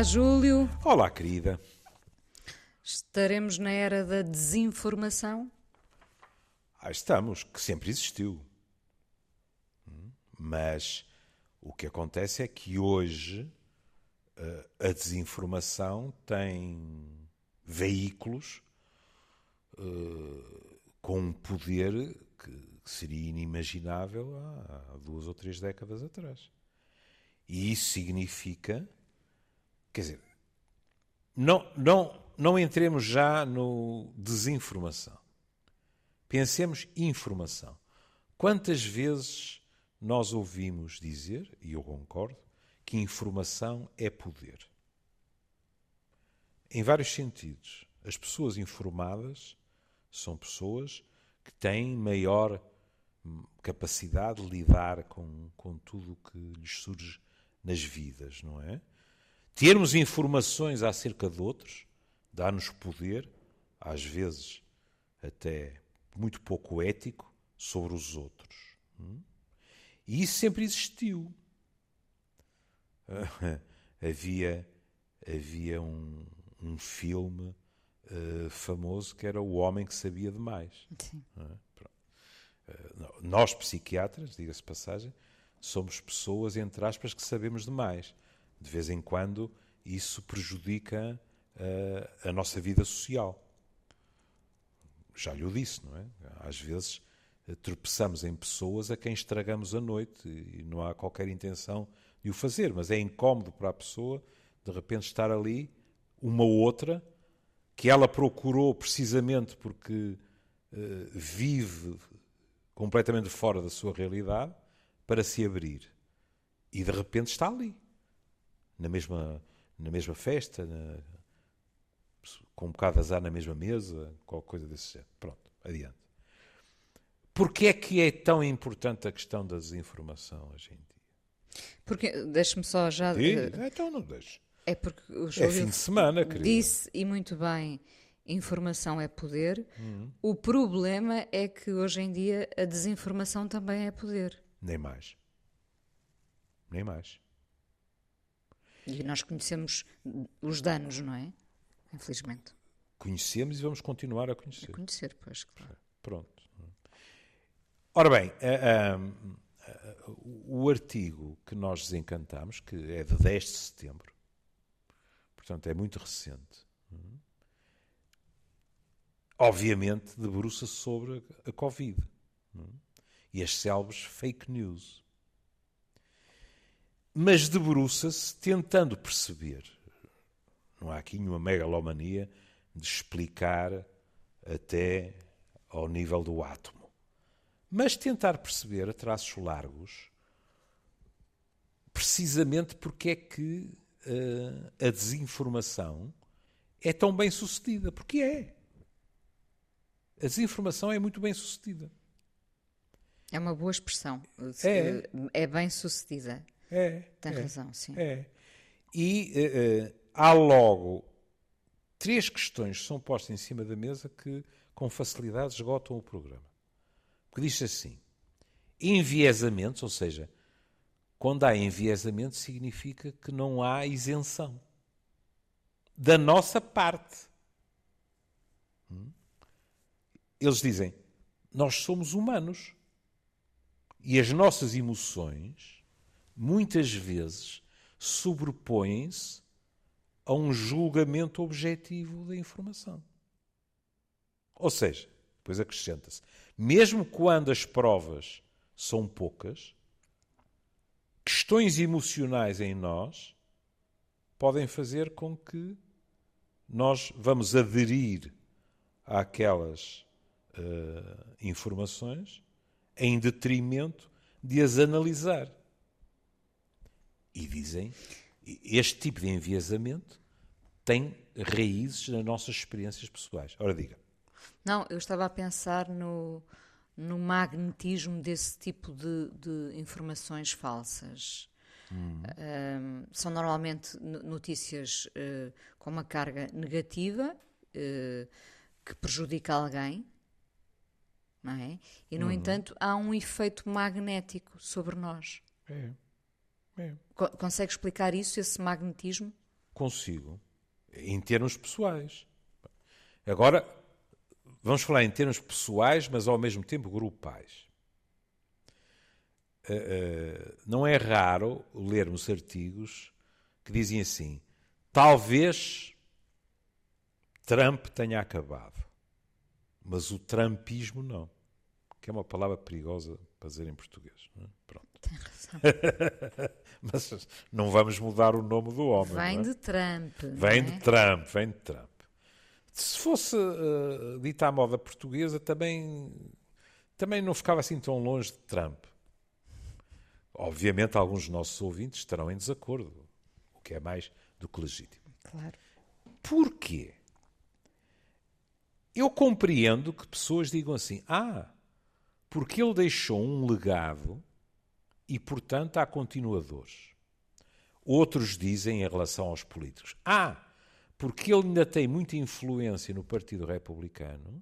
Olá, Júlio. Olá, querida. Estaremos na era da desinformação? Ah, estamos, que sempre existiu. Hum, Mas o que acontece é que hoje eh, a desinformação tem veículos eh, com um poder que seria inimaginável há duas ou três décadas atrás. E isso significa, quer dizer, não, não, não entremos já no desinformação. Pensemos informação. Quantas vezes nós ouvimos dizer, e eu concordo, que informação é poder? Em vários sentidos. As pessoas informadas são pessoas que têm maior capacidade de lidar com, com tudo o que lhes surge nas vidas, não é? Termos informações acerca de outros dá-nos poder, às vezes até muito pouco ético, sobre os outros. hum? E isso sempre existiu. havia havia um, um filme eh, famoso que era O Homem que Sabia Demais. Sim. não, Nós, psiquiatras, diga-se passagem, somos pessoas, entre aspas, que sabemos demais. De vez em quando, isso prejudica eh, a nossa vida social. Já lhe o disse, não é? Às vezes eh, tropeçamos em pessoas a quem estragamos a noite e não há qualquer intenção de o fazer, mas é incómodo para a pessoa de repente estar ali uma outra que ela procurou precisamente porque eh, vive completamente fora da sua realidade para se abrir e de repente está ali na mesma na mesma festa na- com um bocado de azar na mesma mesa qualquer coisa desse género pronto adiante Porquê é que é tão importante a questão da desinformação hoje em dia? Porque, deixe-me só já. Diga, eh, então não deixe. É porque o É fim de semana, disse, e muito bem, informação é poder. Uhum. O problema é que hoje em dia a desinformação também é poder. Nem mais. Nem mais. E nós conhecemos os danos, não é? Infelizmente. Conhecemos e vamos continuar a conhecer. Conhecer, pois, claro. Pronto. Ora bem, a- a- a- o artigo que nós desencantamos, que é de 10 de setembro, portanto é muito recente, hum, obviamente debruça-se sobre a Covid hum, e as célebres fake news. Mas debruça-se tentando perceber, não há aqui nenhuma megalomania de explicar até ao nível do átomo. Mas tentar perceber a traços largos precisamente porque é que eh, a desinformação é tão bem sucedida. Porque é. A desinformação é muito bem sucedida. É uma boa expressão. É. É bem sucedida. É. Tem é. razão, sim. É. E eh, eh, há logo três questões que são postas em cima da mesa que com facilidade esgotam o programa. Porque diz assim: enviesamentos, ou seja, quando há enviesamento significa que não há isenção da nossa parte. Hum? Eles dizem: nós somos humanos e as nossas emoções muitas vezes sobrepõem-se a um julgamento objetivo da informação. Ou seja, depois acrescenta-se, mesmo quando as provas são poucas, questões emocionais em nós podem fazer com que nós vamos aderir àquelas eh, informações em detrimento de as analisar. E dizem, este tipo de enviesamento tem raízes nas nossas experiências pessoais. Ora, diga. Não, eu estava a pensar no, no magnetismo desse tipo de, de informações falsas. Ahm, são normalmente no- notícias eh, com uma carga negativa eh, que prejudica alguém, não é? E, no entanto, há um efeito magnético sobre nós. É. É. Co- consegue explicar isso, esse magnetismo? consigo em termos pessoais. Agora, vamos falar em termos pessoais, mas ao mesmo tempo grupais. Uh, uh, não é raro lermos artigos que dizem assim: talvez Trump tenha acabado, mas o Trumpismo não, que é uma palavra perigosa para dizer em português. É? Pronto. Tem razão. mas não vamos mudar o nome do homem. Vem é? de Trump. Vem é? de Trump, vem de Trump. Se fosse uh, dita à moda portuguesa, também, também não ficava assim tão longe de Trump. Obviamente, alguns dos nossos ouvintes estarão em desacordo, o que é mais do que legítimo. Claro. Porquê? Eu compreendo que pessoas digam assim: ah, porque ele deixou um legado e, portanto, há continuadores. Outros dizem em relação aos políticos: ah, porque ele ainda tem muita influência no Partido Republicano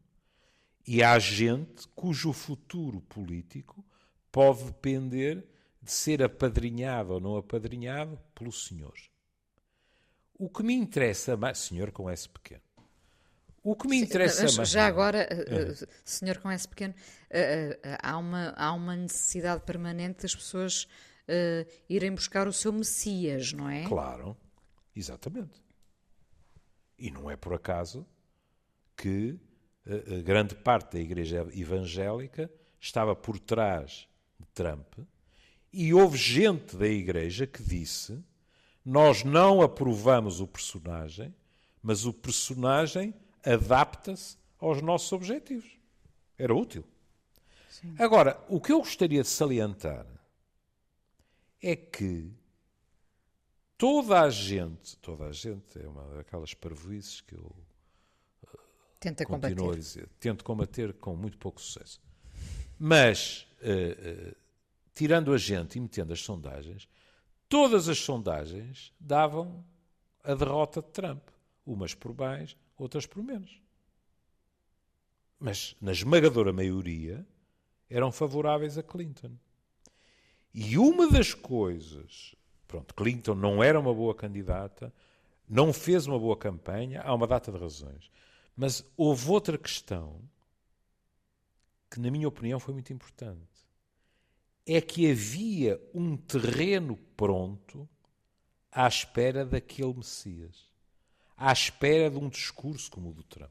e há gente cujo futuro político pode depender de ser apadrinhado ou não apadrinhado pelo senhor. O que me interessa mais, senhor com S pequeno, o que me interessa Mas mais. já agora, uh, uh, senhor com S pequeno, uh, há, uma, há uma necessidade permanente das pessoas irem buscar o seu Messias, não é? Claro, exatamente. E não é por acaso que grande parte da igreja evangélica estava por trás de Trump e houve gente da igreja que disse: Nós não aprovamos o personagem, mas o personagem adapta-se aos nossos objetivos. Era útil. Sim. Agora, o que eu gostaria de salientar é que toda a gente, toda a gente, é uma daquelas parvoices que eu Tenta continuo combater. a dizer, tento combater com muito pouco sucesso. Mas, uh, uh, tirando a gente e metendo as sondagens, todas as sondagens davam a derrota de Trump. Umas por mais, outras por menos. Mas, na esmagadora maioria, eram favoráveis a Clinton. E uma das coisas. Pronto, Clinton não era uma boa candidata, não fez uma boa campanha, há uma data de razões. Mas houve outra questão que, na minha opinião, foi muito importante. É que havia um terreno pronto à espera daquele Messias à espera de um discurso como o do Trump.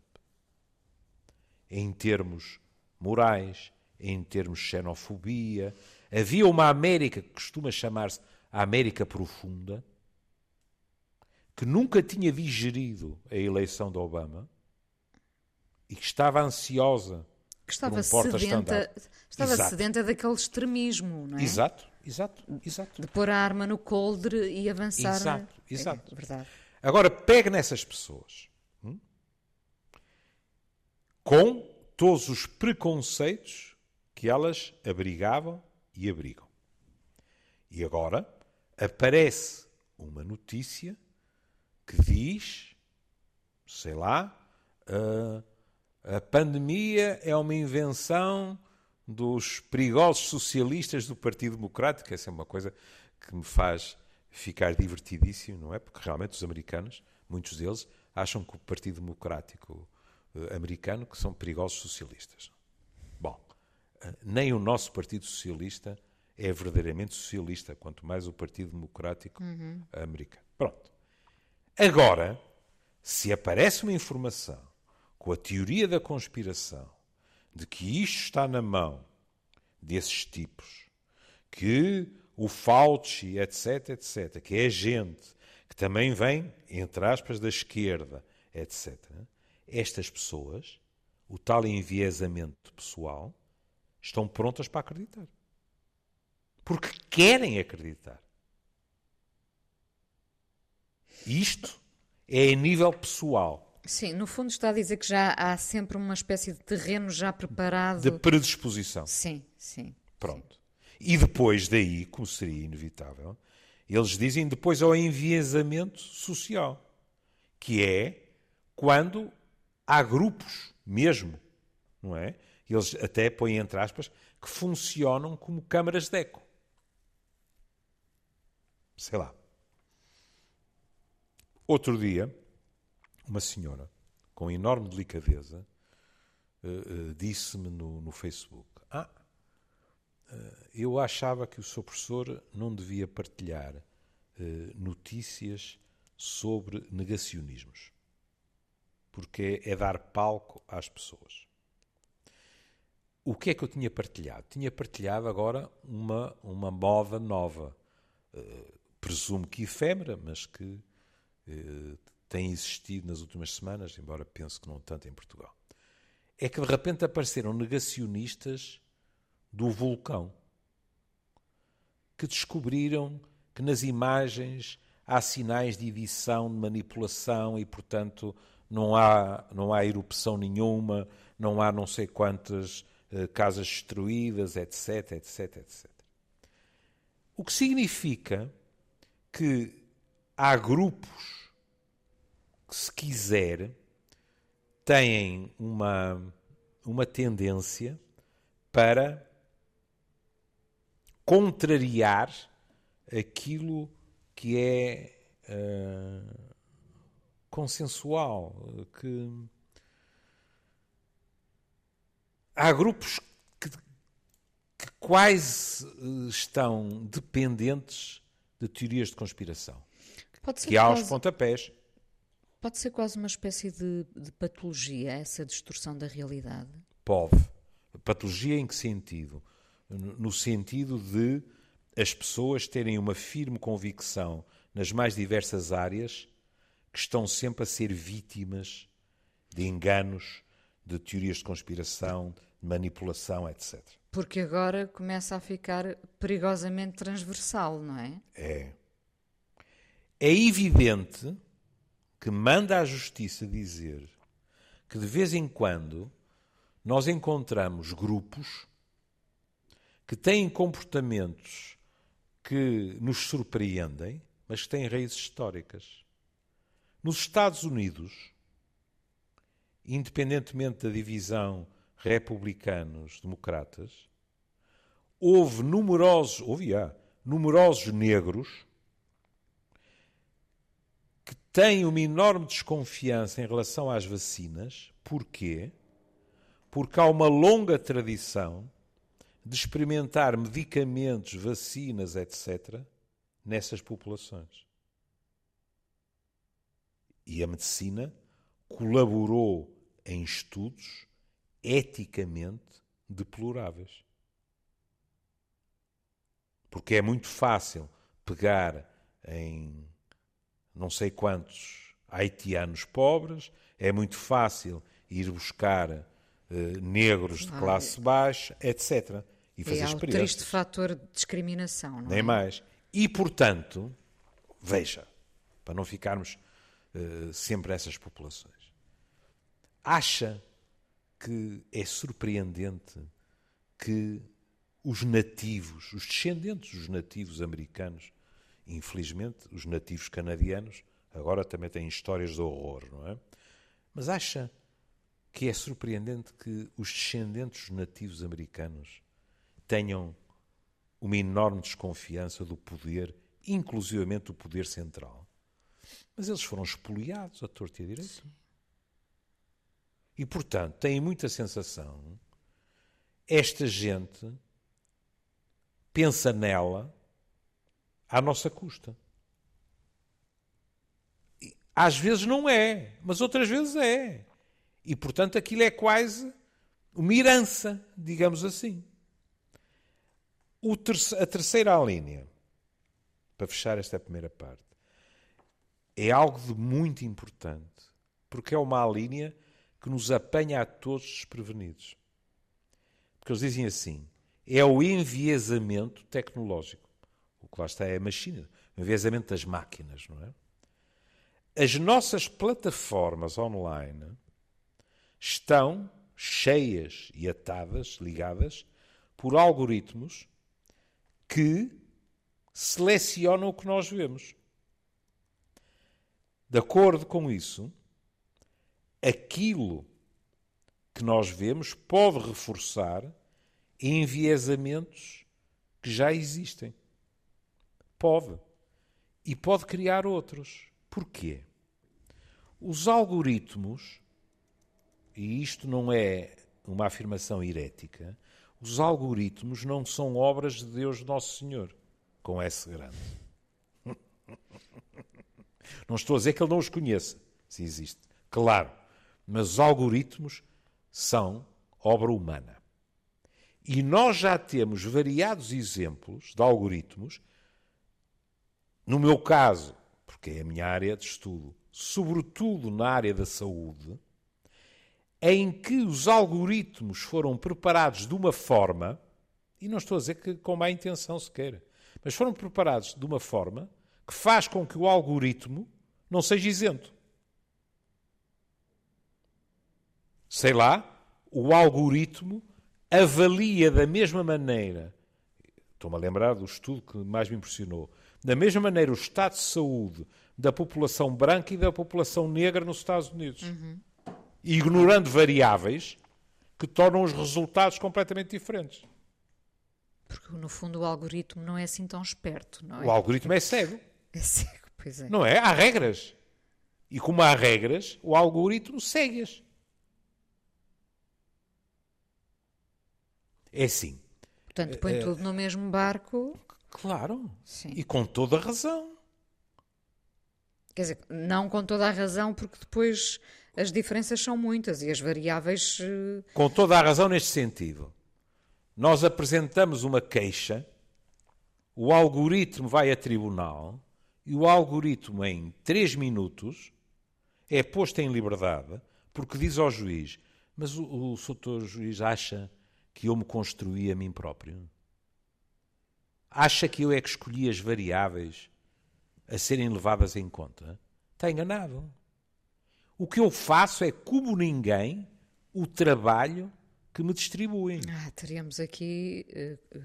Em termos morais, em termos de xenofobia, havia uma América que costuma chamar-se a América Profunda, que nunca tinha digerido a eleição de Obama e que estava ansiosa que estava um sedenta, estava exato. sedenta daquele extremismo, não é? Exato, exato, exato. De pôr a arma no coldre e avançar. Exato, exato. É verdade. Agora, pegue nessas pessoas hum, com todos os preconceitos que elas abrigavam e abrigam. E agora aparece uma notícia que diz, sei lá, a pandemia é uma invenção dos perigosos socialistas do Partido Democrático. Essa é uma coisa que me faz ficar divertidíssimo, não é? Porque realmente os americanos, muitos deles, acham que o Partido Democrático uh, americano que são perigosos socialistas. Bom, uh, nem o nosso Partido Socialista é verdadeiramente socialista, quanto mais o Partido Democrático uhum. americano. Pronto. Agora, se aparece uma informação com a teoria da conspiração de que isto está na mão desses tipos, que o Fauci, etc, etc, que é gente que também vem, entre aspas, da esquerda, etc. Estas pessoas, o tal enviesamento pessoal, estão prontas para acreditar. Porque querem acreditar. Isto é a nível pessoal. Sim, no fundo está a dizer que já há sempre uma espécie de terreno já preparado. De predisposição. Sim, sim. Pronto. Sim. E depois daí, como seria inevitável, eles dizem depois ao enviesamento social, que é quando há grupos mesmo, não é? Eles até põem entre aspas que funcionam como câmaras de eco. Sei lá. Outro dia, uma senhora, com enorme delicadeza, uh, uh, disse-me no, no, Facebook: eu achava que o seu professor não devia partilhar notícias sobre negacionismos, porque é, dar palco às pessoas. O que é que eu tinha partilhado? Tinha partilhado agora uma, uma moda nova, presumo que efêmera, mas que tem existido nas últimas semanas, embora penso que não tanto em Portugal, é que de repente apareceram negacionistas do vulcão que descobriram que nas imagens há sinais de edição, de manipulação e, portanto, não há, não há erupção nenhuma, não há não sei quantas uh, casas destruídas, etc, etc, etc. O que significa que há grupos que, se quiser, têm uma, uma tendência para contrariar aquilo que é uh, consensual, que há grupos que, que quase estão dependentes de teorias de conspiração. que há os pontapés. Pode ser quase uma espécie de, de patologia, essa distorção da realidade? Pode. Patologia em que sentido? No sentido de as pessoas terem uma firme convicção nas mais diversas áreas que estão sempre a ser vítimas de enganos, de teorias de conspiração, de manipulação, etc. Porque agora começa a ficar perigosamente transversal, não é? É. É evidente que manda à justiça dizer que de vez em quando nós encontramos grupos que têm comportamentos que nos surpreendem, mas que têm raízes históricas. Nos Estados Unidos, independentemente da divisão republicanos-democratas, houve numerosos, houve, há, numerosos negros têm uma enorme desconfiança em relação às vacinas. Porquê? Porque há uma longa tradição de experimentar medicamentos, vacinas, etc., nessas populações. E a medicina colaborou em estudos eticamente deploráveis. Porque é muito fácil pegar em não sei quantos haitianos pobres, é muito fácil ir buscar uh, negros de classe baixa, etc. E fazer é um triste fator de discriminação, não Nem é? mais. E, portanto, veja, para não ficarmos uh, sempre essas populações, acha que é surpreendente que os nativos, os descendentes dos nativos americanos, Infelizmente, os nativos canadianos agora também têm histórias de horror, não é? Mas acha que é surpreendente que os descendentes nativos americanos tenham uma enorme desconfiança do poder, inclusivamente do poder central. Mas eles foram expoliados a torto e a direito. Sim. E, portanto, têm muita sensação. Esta gente pensa nela à nossa custa. Às vezes não é, mas outras vezes é. E, portanto, aquilo é quase uma herança, digamos assim. A terceira linha, para fechar esta primeira parte, é algo de muito importante, porque é uma linha que nos apanha a todos desprevenidos. Porque eles dizem assim: é o enviesamento tecnológico. O que lá está é a machina, o envezamento das máquinas, não é? As nossas plataformas online estão cheias e atadas, ligadas, por algoritmos que selecionam o que nós vemos. De acordo com isso, aquilo que nós vemos pode reforçar enviesamentos que já existem. Pode. E pode criar outros. Porquê? Os algoritmos, e isto não é uma afirmação herética, os algoritmos não são obras de Deus Nosso Senhor, com S grande. Não estou a dizer que ele não os conheça, se existe. Claro. Mas os algoritmos são obra humana. E nós já temos variados exemplos de algoritmos. No meu caso, porque é a minha área de estudo, sobretudo na área da saúde, em que os algoritmos foram preparados de uma forma, e não estou a dizer que com má intenção sequer, mas foram preparados de uma forma que faz com que o algoritmo não seja isento. Sei lá, o algoritmo avalia da mesma maneira, estou-me a lembrar do estudo que mais me impressionou, da mesma maneira o estado de saúde da população branca e da população negra nos Estados Unidos. Uhum. Ignorando variáveis que tornam os resultados completamente diferentes. Porque, no fundo, o algoritmo não é assim tão esperto, não é? O algoritmo é cego. É cego, pois é. Não é? Há regras. E como há regras, o algoritmo segue-as. É assim. Portanto, põe é, tudo no mesmo barco. Claro. Sim. E com toda a razão. Quer dizer, não com toda a razão, porque depois as diferenças são muitas e as variáveis. Eh, com toda a razão neste sentido. Nós apresentamos uma queixa, o algoritmo vai a tribunal e o algoritmo, em três minutos, é posto em liberdade porque diz ao juiz: Mas o, o doutor juiz acha que eu me construí a mim próprio? Acha que eu é que escolhi as variáveis a serem levadas em conta? Está enganado. O que eu faço é, como ninguém, o trabalho que me distribuem. Ah, teríamos aqui uh,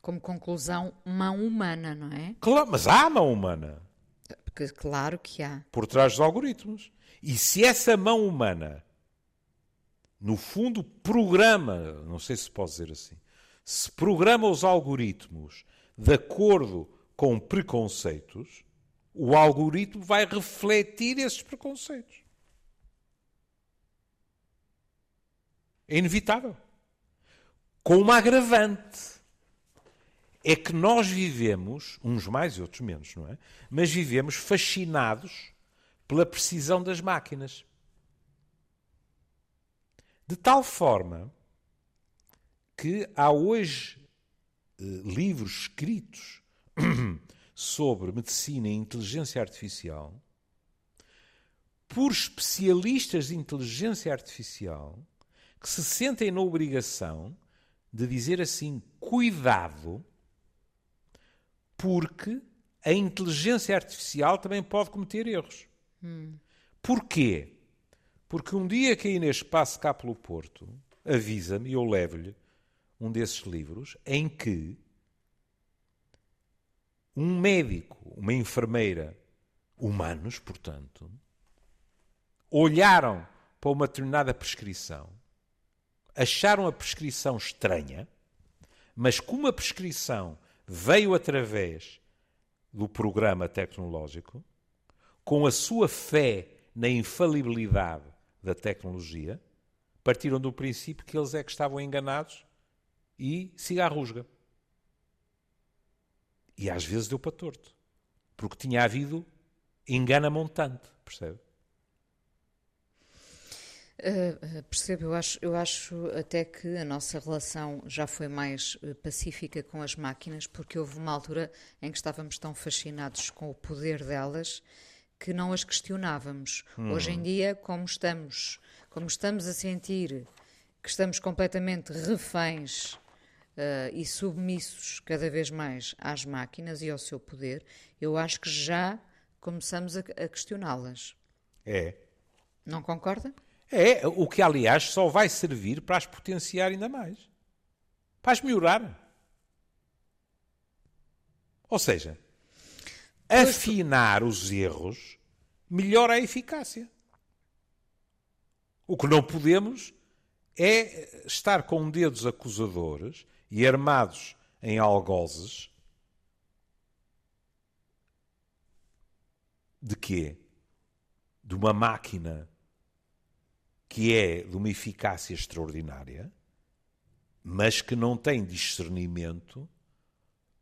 como conclusão mão humana, não é? Claro, mas há mão humana. Porque, claro que há. Por trás dos algoritmos. E se essa mão humana, no fundo, programa, não sei se pode dizer assim, se programa os algoritmos de acordo com preconceitos, o algoritmo vai refletir esses preconceitos. É inevitável. Com uma agravante. É que nós vivemos, uns mais e outros menos, não é? Mas vivemos fascinados pela precisão das máquinas. De tal forma que há hoje eh, livros escritos sobre medicina e inteligência artificial por especialistas de inteligência artificial que se sentem na obrigação de dizer assim: cuidado, porque a inteligência artificial também pode cometer erros. Hum. Porquê? Porque um dia que a Inês passe cá pelo Porto, avisa-me e eu levo-lhe um desses livros em que um médico, uma enfermeira, humanos, portanto, olharam para uma determinada prescrição acharam a prescrição estranha, mas como a prescrição veio através do programa tecnológico, com a sua fé na infalibilidade da tecnologia, partiram do princípio que eles é que estavam enganados e siga a rusga. E às vezes deu para torto, porque tinha havido engana montante, percebe? Uh, percebo, eu acho, eu acho até que a nossa relação já foi mais uh, pacífica com as máquinas, porque houve uma altura em que estávamos tão fascinados com o poder delas que não as questionávamos. Hum. Hoje em dia, como estamos, como estamos a sentir que estamos completamente reféns uh, e submissos cada vez mais às máquinas e ao seu poder, eu acho que já começamos a, a questioná-las. É. Não concorda? É, o que aliás só vai servir para as potenciar ainda mais. Para as melhorar. Ou seja, afinar os erros melhora a eficácia. O que não podemos é estar com dedos acusadores e armados em algozes de quê? de uma máquina que é de uma eficácia extraordinária, mas que não tem discernimento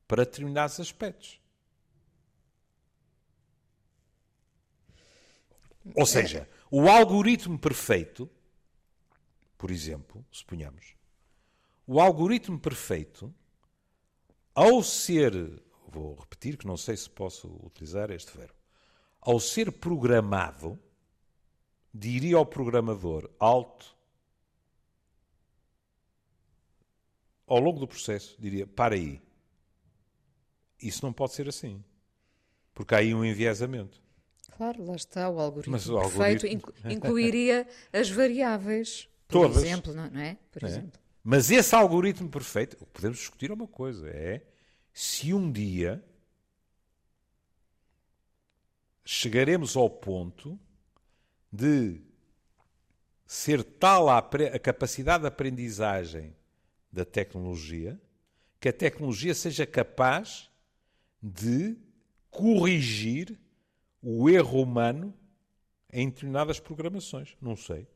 para determinados aspectos. Ou seja, o algoritmo perfeito, por exemplo, suponhamos, o algoritmo perfeito, ao ser, vou repetir que não sei se posso utilizar este verbo, ao ser programado, diria ao programador alto, ao longo do processo, diria: para aí. Isso não pode ser assim. Porque há aí um enviesamento. Claro, lá está o algoritmo Mas o perfeito algoritmo... incluiria as variáveis, por Todas. exemplo, não é? Por é. exemplo. Mas esse algoritmo perfeito, o que podemos discutir é uma coisa, é se um dia chegaremos ao ponto de ser tal a, a capacidade de aprendizagem da tecnologia que a tecnologia seja capaz de corrigir o erro humano em determinadas programações. Não sei.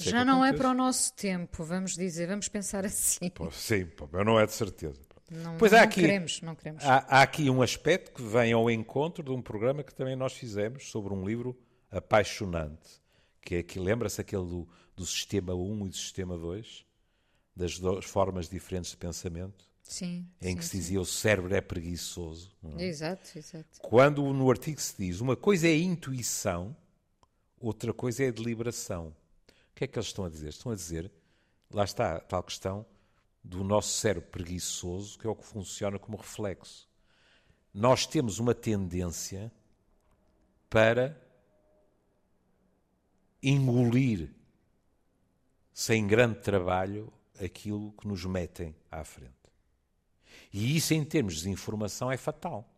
Já não é para o nosso tempo, vamos dizer, vamos pensar assim. sim, mas não é de certeza. Não, pois não, há aqui, queremos, não queremos. Há, há, aqui um aspecto que vem ao encontro de um programa que também nós fizemos sobre um livro apaixonante, que é que lembra-se aquele do, do sistema 1 e do sistema 2, das duas formas diferentes de pensamento. Sim, em sim, que se dizia sim. o cérebro é preguiçoso. É? Exato, exato. Quando no artigo se diz uma coisa é intuição, outra coisa é deliberação. O que é que eles estão a dizer? Estão a dizer, lá está a tal questão do nosso cérebro preguiçoso, que é o que funciona como reflexo. Nós temos uma tendência para engolir sem grande trabalho aquilo que nos metem à frente. E isso, em termos de informação, é fatal.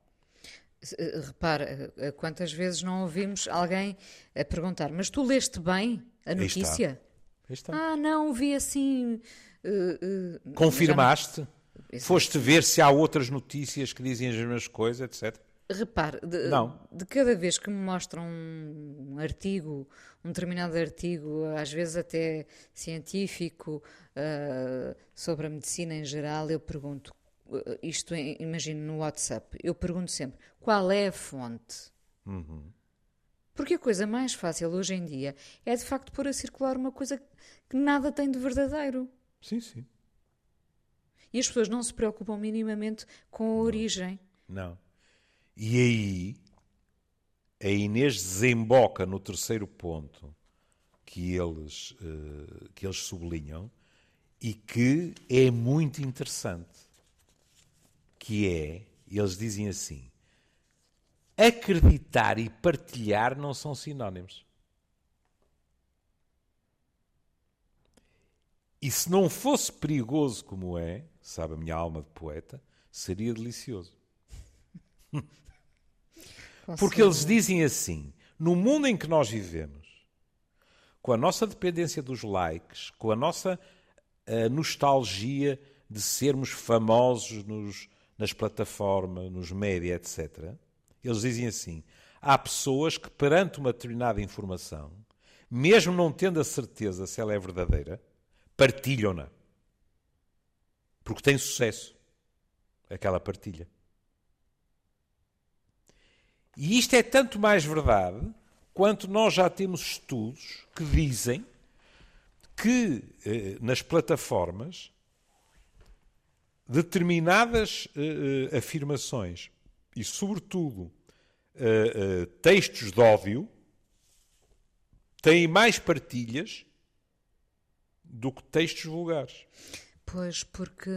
Eh, repara, eh, quantas vezes não ouvimos alguém a perguntar: Mas tu leste bem a notícia? Aí está. Ah, não, vi assim. Uh, uh, Confirmaste? Não... Foste ver se há outras notícias que dizem as mesmas coisas, etc. Repare, de, de, cada vez que me mostram um, artigo, um determinado artigo, às vezes até científico, uh, sobre a medicina em geral, eu pergunto eh, isto imagino no WhatsApp, eu pergunto sempre qual é a fonte. Uhum. Porque a coisa mais fácil hoje em dia é de facto pôr a circular uma coisa que nada tem de verdadeiro. Sim, sim. E as pessoas não se preocupam minimamente com a não. origem. Não. E aí a Inês desemboca no terceiro ponto que eles, uh, que eles sublinham e que é muito interessante que é, eles dizem assim: acreditar e partilhar não são sinónimos. E se não fosse perigoso como é, sabe a minha alma de poeta, seria delicioso. Porque eles dizem assim: no mundo em que nós vivemos, com a nossa dependência dos likes, com a nossa a nostalgia de sermos famosos nos, nas plataformas, nos média, etc., eles dizem assim: há pessoas que, perante uma determinada informação, mesmo não tendo a certeza se ela é verdadeira, partilham-na. Porque tem sucesso aquela partilha. E isto é tanto mais verdade quanto nós já temos estudos que dizem que eh, nas plataformas determinadas uh, afirmações e, sobretudo, uh, textos de ódio têm mais partilhas do que textos vulgares. Pois, porque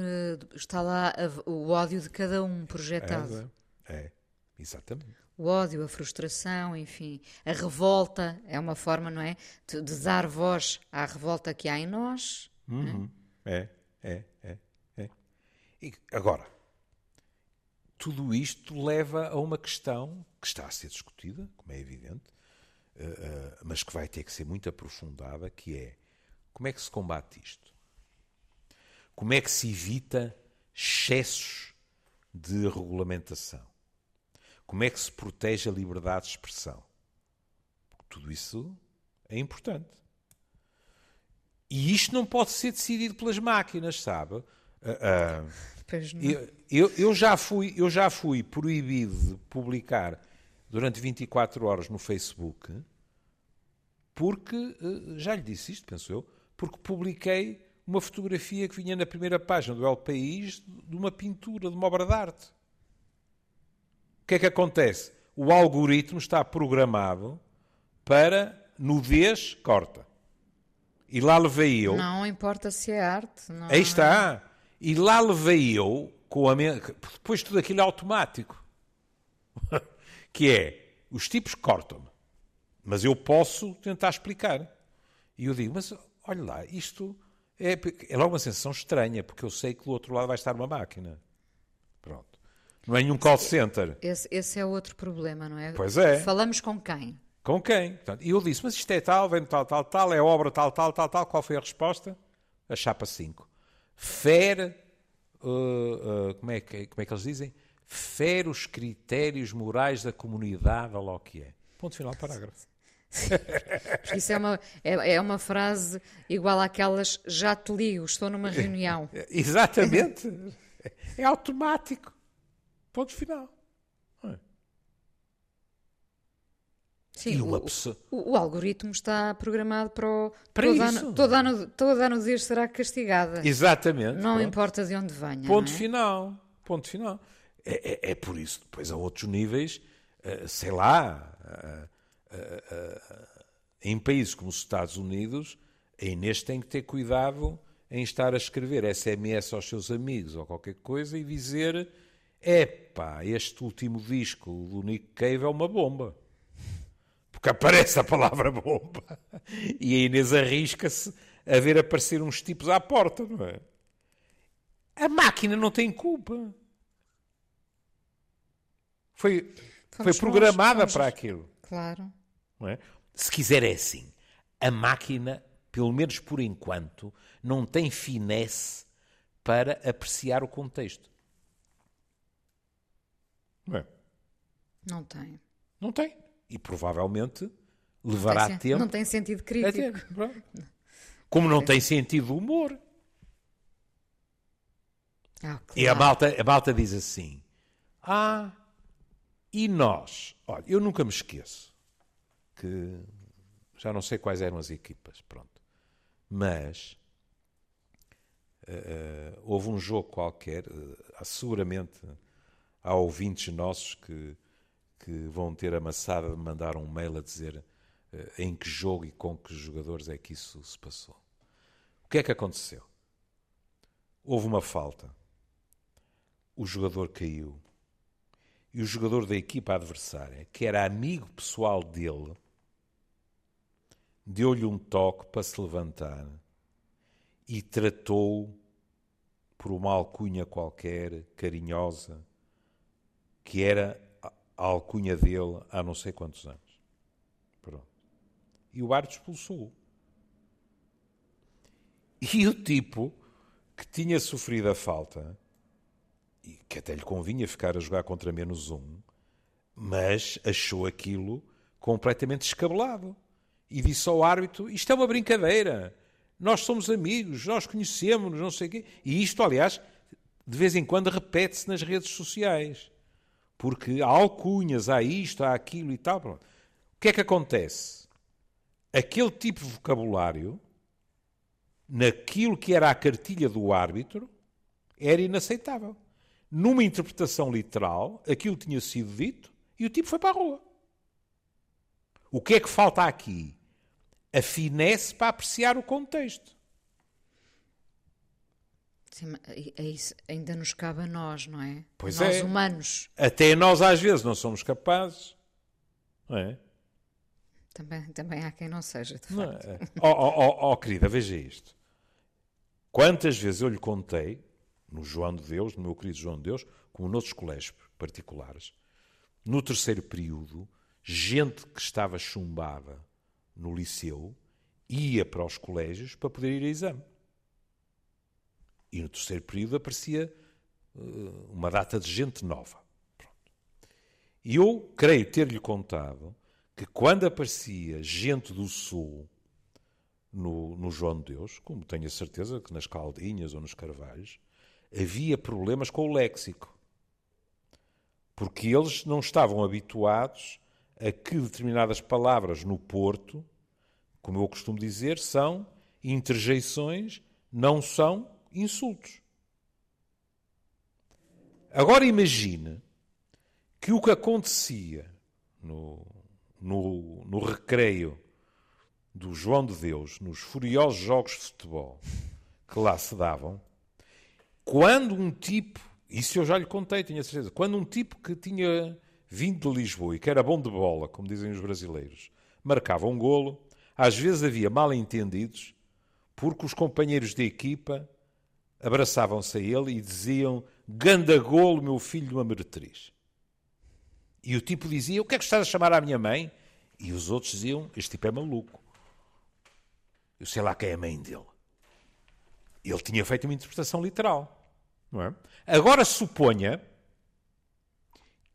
está lá o ódio de cada um projetado. É, é, exatamente. O ódio, a frustração, enfim, a revolta é uma forma, não é? De, de dar voz à revolta que há em nós. Uhum. É, é, é. E, agora, tudo isto leva a uma questão que está a ser discutida, como é evidente, uh, uh, mas que vai ter que ser muito aprofundada, que é como é que se combate isto? Como é que se evita excessos de regulamentação? Como é que se protege a liberdade de expressão? Tudo isso é importante. E isto não pode ser decidido pelas máquinas, sabe? Uh, uh, eu, eu, eu, já fui, eu já fui proibido de publicar durante 24 horas no Facebook porque, uh, já lhe disse isto, penso eu, porque publiquei uma fotografia que vinha na primeira página do El País de uma pintura, de uma obra de arte. O que é que acontece? O algoritmo está programado para nudez, corta. E lá levei eu. Não importa se é arte. Não Aí está. E lá levei eu com a minha. Depois tudo aquilo é automático. que é: os tipos cortam-me. Mas eu posso tentar explicar. E eu digo: mas olha lá, isto é, é logo uma sensação estranha, porque eu sei que do outro lado vai estar uma máquina. Pronto. Não é nenhum call center. Esse, esse é outro problema, não é? Pois é. Falamos com quem? Com quem? e eu disse, mas isto é tal, vem tal, tal, tal, é obra tal, tal, tal, tal. Qual foi a resposta? A chapa 5. Fere, uh, uh, como, é que, como é que eles dizem? Fere os critérios morais da comunidade, olha lá o que é. Ponto final, parágrafo. Isso é uma, é, é, uma frase igual àquelas já te ligo, estou numa reunião. Exatamente. É automático. Ponto final. Sim, o, o, o, algoritmo está programado para o. Para todo isso. Ano, todo, ano, todo ano dias será castigada. Exatamente. Não pronto. importa de onde venha. Ponto é? final. Ponto final. É, é, é, por isso, depois a outros níveis, eh, sei lá, eh, eh, em países como os Estados Unidos, a Inês tem que ter cuidado em estar a escrever SMS aos seus amigos ou qualquer coisa e dizer: epá, este último disco do Nick Cave é uma bomba porque aparece a palavra bomba. E a Inês arrisca-se a ver aparecer uns tipos à porta, não é? A máquina não tem culpa. Foi, foi programada nós, para aquilo. Claro. É? Se quiser é assim. A máquina, pelo menos por enquanto, não tem finesse para apreciar o contexto. Não é? Não tem. Não tem e provavelmente levará não tempo. Não tem sentido crítico. Como não tem sentido humor. Ah, claro. E a malta, a malta diz assim: Ah, e nós? Olha, eu nunca me esqueço que já não sei quais eram as equipas, pronto. Mas uh, houve um jogo qualquer, uh, seguramente há ouvintes nossos que que vão ter a maçada de mandar um mail a dizer uh, em que jogo e com que jogadores é que isso se passou. O que é que aconteceu? Houve uma falta. O jogador caiu. E o jogador da equipa adversária, que era amigo pessoal dele, deu-lhe um toque para se levantar e tratou por uma alcunha qualquer, carinhosa, que era a alcunha dele há não sei quantos anos. Pronto. E o árbitro expulsou-o. E o tipo que tinha sofrido a falta, e que até lhe convinha ficar a jogar contra menos um, mas achou aquilo completamente descabelado. E disse ao árbitro: Isto é uma brincadeira. Nós somos amigos, nós conhecemos-nos, não sei o quê. E isto, aliás, de vez em quando repete-se nas redes sociais porque há alcunhas, há isto, há aquilo e tal. Pronto. O que é que acontece? Aquele tipo de vocabulário, naquilo que era a cartilha do árbitro, era inaceitável. Numa interpretação literal, aquilo tinha sido dito e o tipo foi para a rua. O que é que falta aqui? A finesse para apreciar o contexto. Sim, é isso ainda nos cabe a nós, não é? Pois nós é. humanos. Até nós às vezes não somos capazes, não é? Também, também há quem não seja, de facto. É? Oh, oh, oh, oh, querida, veja isto. Quantas vezes eu lhe contei, no João de Deus, no meu querido João de Deus, como noutros colégios particulares, no terceiro período, gente que estava chumbada no liceu ia para os colégios para poder ir a exame. E no terceiro período aparecia uh, uma data de gente nova. Pronto. E eu creio ter-lhe contado que quando aparecia gente do Sul no, no João de Deus, como tenho a certeza que nas Caldinhas ou nos Carvalhos, havia problemas com o léxico. Porque eles não estavam habituados a que determinadas palavras no Porto, como eu costumo dizer, são interjeições, não são insultos. Agora imagine que o que acontecia no, no, no recreio do João de Deus, nos furiosos jogos de futebol que lá se davam, quando um tipo, isso eu já lhe contei, tinha certeza, quando um tipo que tinha vindo de Lisboa e que era bom de bola, como dizem os brasileiros, marcava um golo, às vezes havia mal entendidos, porque os companheiros de equipa abraçavam-se a ele e diziam: Ganda golo, meu filho de uma meretriz. E o tipo dizia: O que é que estás a chamar à minha mãe? E os outros diziam: Este tipo é maluco. Eu sei lá quem é a mãe dele. Ele tinha feito uma interpretação literal. Não é? Agora suponha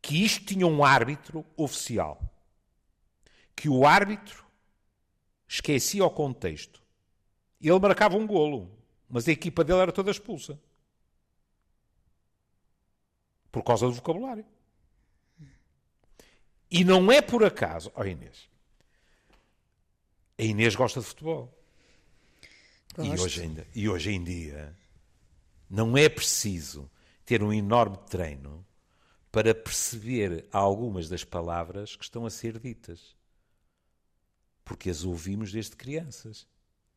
que isto tinha um árbitro oficial. Que o árbitro esquecia o contexto. Ele marcava um golo, mas a equipa dele era toda expulsa. Por causa do vocabulário. E não é por acaso, ó oh Inês, a Inês gosta de futebol. E hoje, ainda, e hoje em dia não é preciso ter um enorme treino para perceber algumas das palavras que estão a ser ditas. Porque as ouvimos desde crianças.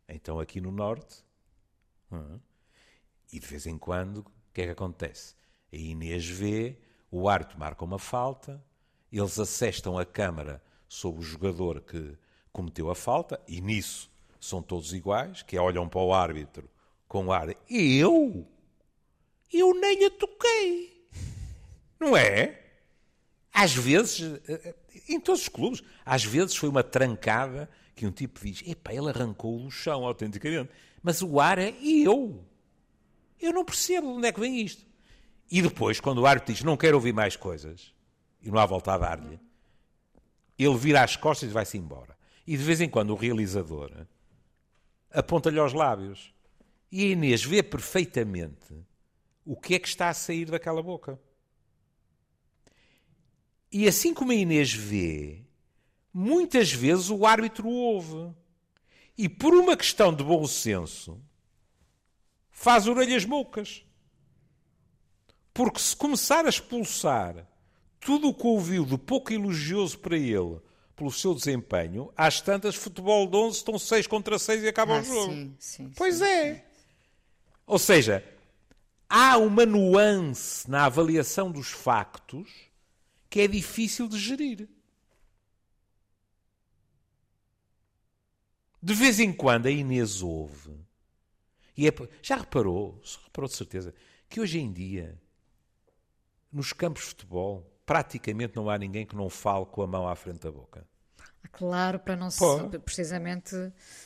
Então, aqui no Norte, hum, e de vez em quando, o que é que acontece? A Inês vê, o árbitro marca uma falta, eles assestam a câmara sobre o jogador que cometeu a falta, e nisso são todos iguais, que é olham para o árbitro com ar, eu? Eu nem a toquei. Não é? Às vezes, eh, em todos os clubes, às vezes foi uma trancada que um tipo diz, epá, ele arrancou do chão autenticamente. Mas o ar é eu. Eu não percebo de onde é que vem isto. E depois, quando o árbitro diz, não quero ouvir mais coisas, e não há volta a dar-lhe, ele vira as costas e vai-se embora. E de vez em quando o realizador aponta-lhe aos lábios. E a Inês vê perfeitamente o que é que está a sair daquela boca. E assim como a Inês vê, muitas vezes o árbitro ouve. E por uma questão de bom senso, faz orelhas moucas. Porque se começar a expulsar tudo o que ouviu de pouco elogioso para ele pelo seu desempenho, às tantas, futebol de 11 estão 6 contra 6 e acaba ah, o jogo. Sim, sim, pois sim, é. Ou seja, há uma nuance na avaliação dos factos que é difícil de gerir. De vez em quando a Inês ouve. E é, já reparou, reparou de certeza, que hoje em dia, nos campos de futebol, praticamente não há ninguém que não fale com a mão à frente da boca. Claro, para não se, precisamente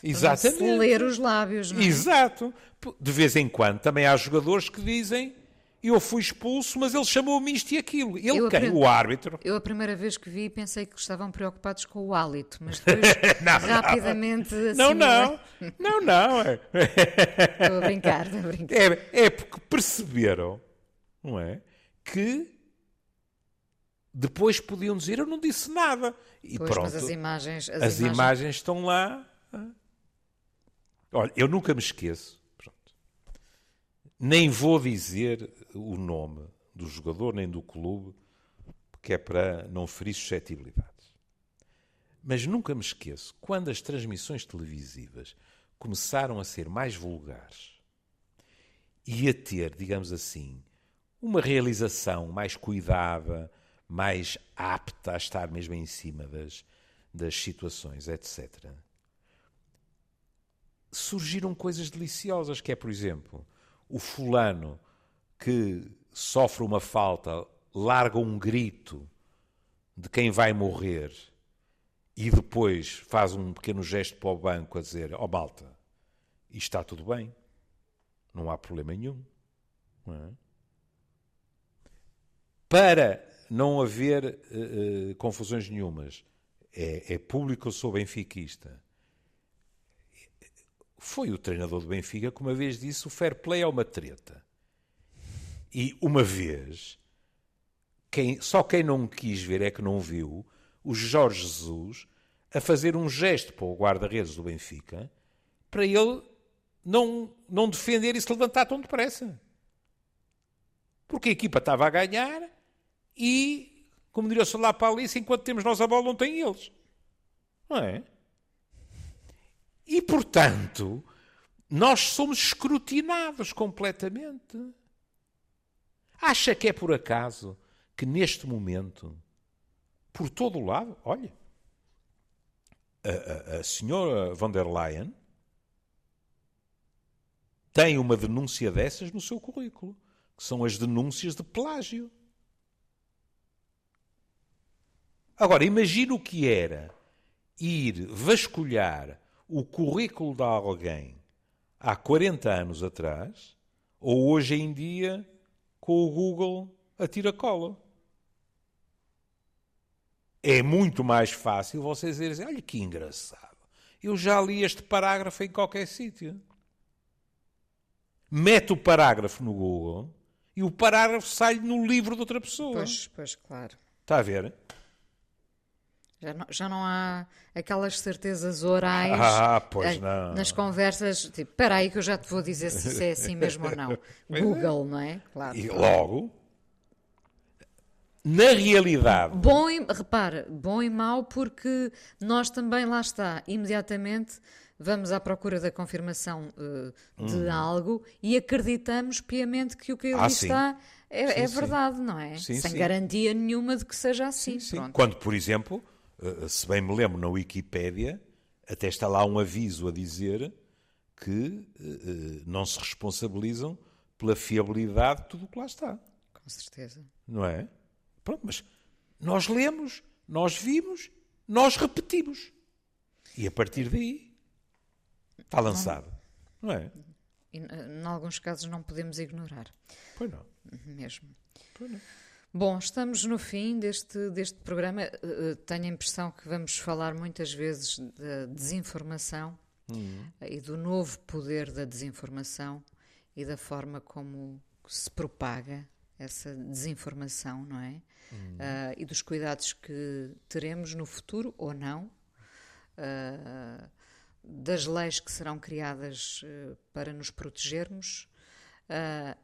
Exatamente. Não se ler os lábios. Não é? Exato. De vez em quando também há jogadores que dizem eu fui expulso, mas ele chamou-me isto e aquilo. Ele eu quem? O árbitro. Eu a primeira vez que vi pensei que estavam preocupados com o hálito, mas depois não, rapidamente não. Não, não. Não, não. É. Estou a brincar, estou a brincar. É, é porque perceberam, não é? Que depois podiam dizer eu não disse nada. E pois, pronto. Mas as imagens, as, as imagens... imagens... estão lá. Olha, eu nunca me esqueço. Nem vou dizer o nome do jogador nem do clube, porque é para não ferir suscetibilidades. Mas nunca me esqueço quando as transmissões televisivas começaram a ser mais vulgares e a ter, digamos assim, uma realização mais cuidada, mais apta a estar mesmo em cima das, das situações, etc. Surgiram coisas deliciosas, que é, por exemplo, o fulano que sofre uma falta, larga um grito de quem vai morrer e depois faz um pequeno gesto para o banco a dizer: Ó oh, malta, isto está tudo bem, não há problema nenhum. É? Para não haver uh, uh, confusões nenhumas. é, é público, eu sou benfiquista. Foi o treinador do Benfica que uma vez disse o fair play é uma treta. E uma vez, quem, só quem não quis ver é que não viu, o Jorge Jesus a fazer um gesto para o guarda-redes do Benfica para ele não, não defender e se levantar tão depressa. Porque a equipa estava a ganhar e, como diria o lá para Alice, enquanto temos nós a bola, não tem eles. Não é? E, portanto, nós somos escrutinados completamente. Acha que é por acaso que neste momento, por todo o lado, olha, a, a, a senhora von der Leyen tem uma denúncia dessas no seu currículo, que são as denúncias de plágio. Agora, imagine o que era ir vasculhar o currículo de alguém há 40 anos atrás, ou hoje em dia com o Google a tira-cola. É muito mais fácil vocês dizerem, olha que engraçado, eu já li este parágrafo em qualquer sítio. Mete o parágrafo no Google e o parágrafo sai no livro de outra pessoa. Pois, pois, claro. Está a ver? Já não, já não há aquelas certezas orais ah, pois não. nas conversas, tipo, espera aí que eu já te vou dizer se isso é assim mesmo ou não. Google, não é? Claro. E logo, na realidade... Bom e, repara, bom e mau porque nós também, lá está, imediatamente vamos à procura da confirmação uh, de hum. algo e acreditamos piamente que o que ali ah, está é, sim, é verdade, não é? Sim, Sem sim. garantia nenhuma de que seja assim. Quando, por exemplo se bem me lembro, na Wikipédia, até está lá um aviso a dizer que uh, não se responsabilizam pela fiabilidade de tudo o que lá está. Com certeza. Não é? Pronto, mas nós lemos, nós vimos, nós repetimos. E a partir daí está lançado. Não, é? E, em alguns casos não podemos ignorar. Pois não. Mesmo. Pois não. Bom, estamos no fim deste, deste programa. Eh, eh, tenho a impressão que vamos falar muitas vezes da desinformação uhum. e do novo poder da desinformação e da forma como se propaga essa desinformação, não é? Uhum. Uh, e dos cuidados que teremos no futuro ou não, uh, das leis que serão criadas uh, para nos protegermos,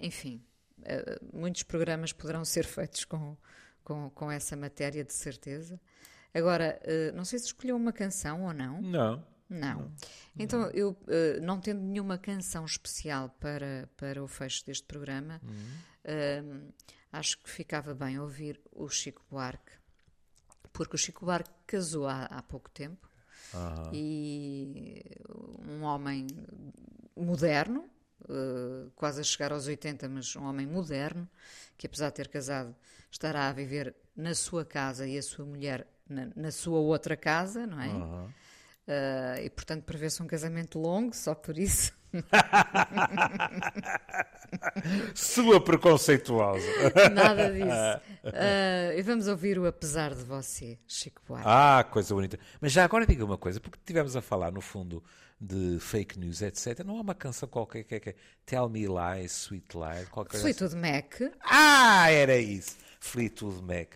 enfim eh, muitos programas poderão ser feitos com, com, com essa matéria, de certeza. Agora, uh, não sei se escolheu uma canção ou não. Não. Não. não. Então, não. eu, uh, não tendo nenhuma canção especial para, para o fecho deste programa, uhum. acho que ficava bem ouvir o Chico Buarque, porque o Chico Buarque casou há, há pouco tempo uhum. e um homem moderno, uh, quase a chegar aos 80, mas um homem moderno, que apesar de ter casado, estará a viver na sua casa e a sua mulher na, na sua outra casa, não é? Uhum. Uh, e portanto prevê-se um casamento longo, só por isso. Sua preconceituosa. Nada disso. Uh, e vamos ouvir o Apesar de Você, Chico Buarque. Ah, coisa bonita. Mas já agora diga uma coisa, porque tivemos a falar, no fundo, de fake news, etc. Não há uma canção qualquer que é, que é Tell Me Lies, Sweet Lies, qualquer Fleetwood assim. Mac. Ah, era isso. Fleetwood Mac.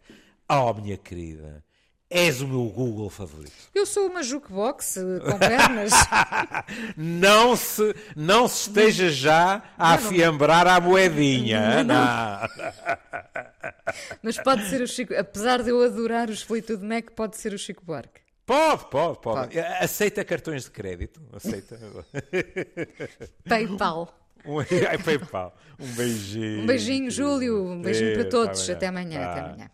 Oh, minha querida. És o meu Google favorito. Eu sou uma jukebox eh, com pernas. não, se, não se esteja já a afiambrar a moedinha. Não, não. Mas pode ser o Chico, apesar de eu adorar os Fleetwood Mac, pode ser o Chico Buarque. Pode, pode, pode, pode. Aceita cartões de crédito? Aceita. PayPal. Um, PayPal. Um beijinho. Um beijinho, Júlio. Um beijinho para todos. Até amanhã. Até amanhã.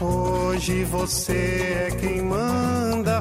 Hoje você é quem manda,